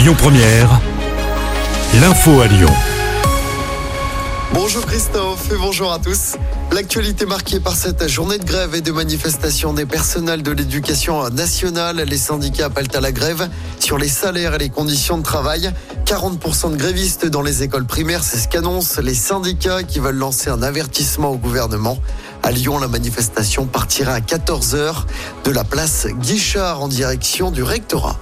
Lyon Première, l'info à Lyon. Bonjour Christophe et bonjour à tous. L'actualité marquée par cette journée de grève et de manifestation des personnels de l'éducation nationale. Les syndicats appellent à la grève sur les salaires et les conditions de travail. 40% de grévistes dans les écoles primaires, c'est ce qu'annoncent les syndicats qui veulent lancer un avertissement au gouvernement. À Lyon, la manifestation partira à 14h de la place Guichard en direction du rectorat.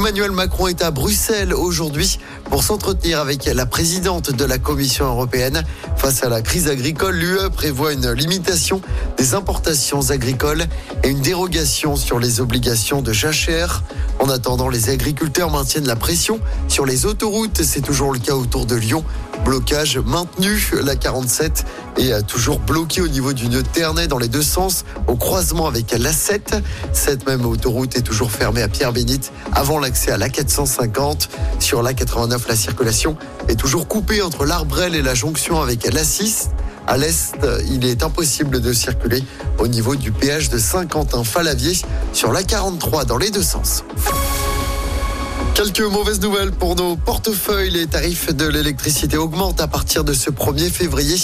Emmanuel Macron est à Bruxelles aujourd'hui pour s'entretenir avec la présidente de la Commission européenne. Face à la crise agricole, l'UE prévoit une limitation des importations agricoles et une dérogation sur les obligations de jachère. En attendant, les agriculteurs maintiennent la pression sur les autoroutes. C'est toujours le cas autour de Lyon. Blocage maintenu. La 47 est toujours bloquée au niveau du nœud Ternay dans les deux sens, au croisement avec l'A7. Cette même autoroute est toujours fermée à Pierre-Bénite avant l'accès à l'A450. Sur l'A89, la circulation est toujours coupée entre l'Arbrel et la jonction avec l'A6. À l'est, il est impossible de circuler au niveau du péage de Saint-Quentin-Falavier sur la 43 dans les deux sens. Quelques mauvaises nouvelles pour nos portefeuilles. Les tarifs de l'électricité augmentent à partir de ce 1er février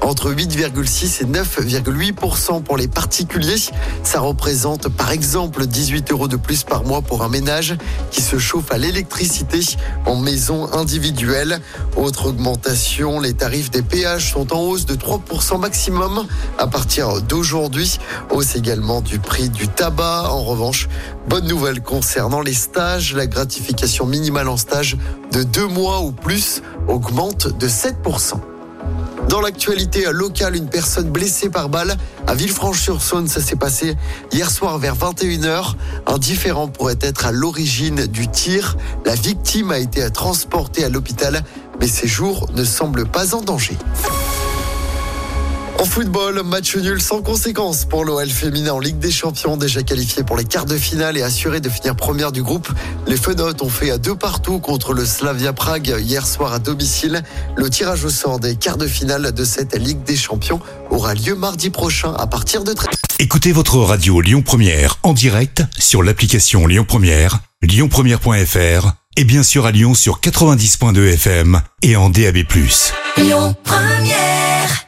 entre 8,6 et 9,8% pour les particuliers. Ça représente par exemple 18 euros de plus par mois pour un ménage qui se chauffe à l'électricité en maison individuelle. Autre augmentation, les tarifs des péages sont en hausse de 3% maximum à partir d'aujourd'hui. Hausse également du prix du tabac. En revanche, bonne nouvelle concernant les stages, la gratification minimale en stage de deux mois ou plus augmente de 7%. Dans l'actualité locale, une personne blessée par balle à Villefranche-sur-Saône, ça s'est passé hier soir vers 21h. Un différent pourrait être à l'origine du tir. La victime a été transportée à l'hôpital, mais ses jours ne semblent pas en danger. En football, match nul sans conséquence pour l'OL féminin en Ligue des Champions, déjà qualifié pour les quarts de finale et assuré de finir première du groupe. Les Fenotes ont fait à deux partout contre le Slavia Prague hier soir à domicile. Le tirage au sort des quarts de finale de cette Ligue des Champions aura lieu mardi prochain à partir de 13 Écoutez votre radio Lyon Première en direct sur l'application Lyon Première, lyonpremière.fr et bien sûr à Lyon sur 90.2 FM et en DAB+. Lyon Première